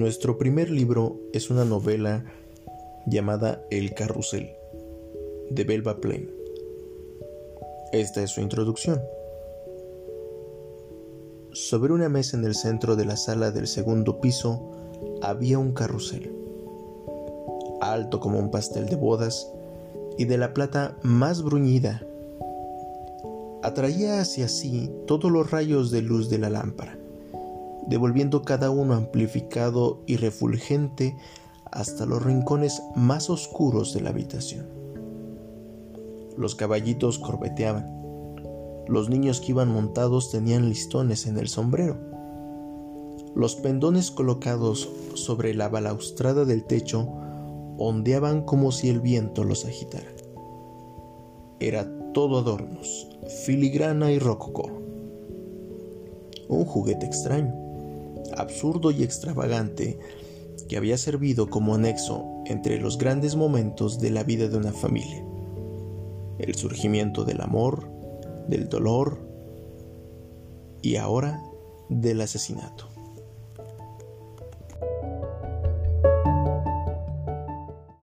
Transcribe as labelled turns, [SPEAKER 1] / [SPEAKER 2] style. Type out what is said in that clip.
[SPEAKER 1] Nuestro primer libro es una novela llamada El Carrusel, de Belva Plain. Esta es su introducción. Sobre una mesa en el centro de la sala del segundo piso había un carrusel, alto como un pastel de bodas y de la plata más bruñida. Atraía hacia sí todos los rayos de luz de la lámpara devolviendo cada uno amplificado y refulgente hasta los rincones más oscuros de la habitación. Los caballitos corbeteaban. Los niños que iban montados tenían listones en el sombrero. Los pendones colocados sobre la balaustrada del techo ondeaban como si el viento los agitara. Era todo adornos, filigrana y rococó. Un juguete extraño absurdo y extravagante que había servido como anexo entre los grandes momentos de la vida de una familia. El surgimiento del amor, del dolor y ahora del asesinato.